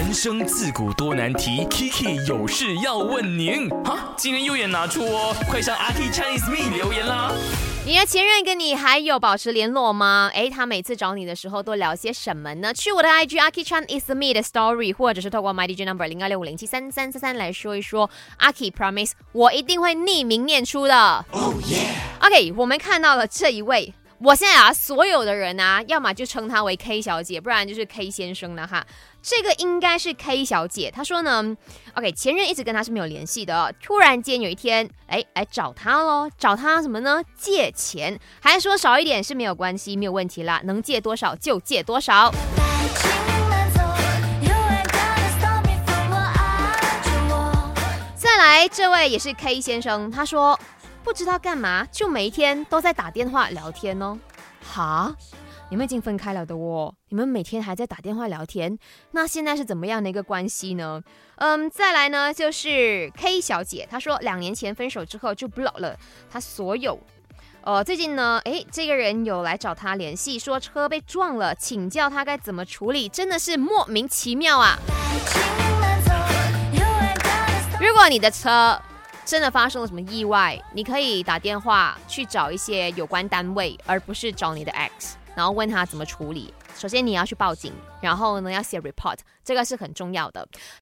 人生自古多难题，Kiki 有事要问您。哈，今天右眼拿出哦，快上阿 K Chinese Me 留言啦。你的前任跟你还有保持联络吗？诶，他每次找你的时候都聊些什么呢？去我的 IG Aki Chan is me 的 story，或者是透过 My DJ number 零二六五零七三三三三来说一说。Aki promise 我一定会匿名念出的。Oh yeah。OK，我们看到了这一位。我现在啊，所有的人啊，要么就称她为 K 小姐，不然就是 K 先生了哈。这个应该是 K 小姐，她说呢，OK，前任一直跟她是没有联系的，突然间有一天，哎，来找她喽，找她什么呢？借钱，还说少一点是没有关系，没有问题啦，能借多少就借多少。再来，这位也是 K 先生，他说。不知道干嘛，就每一天都在打电话聊天哦。哈，你们已经分开了的哦，你们每天还在打电话聊天，那现在是怎么样的一个关系呢？嗯，再来呢，就是 K 小姐，她说两年前分手之后就 block 了她所有。呃，最近呢，诶，这个人有来找她联系，说车被撞了，请教她该怎么处理，真的是莫名其妙啊。如果你的车，真的发生了什么意外，你可以打电话去找一些有关单位，而不是找你的 X，然后问他怎么处理。首先你要去报警，然后呢要写 report，这个是很重要的。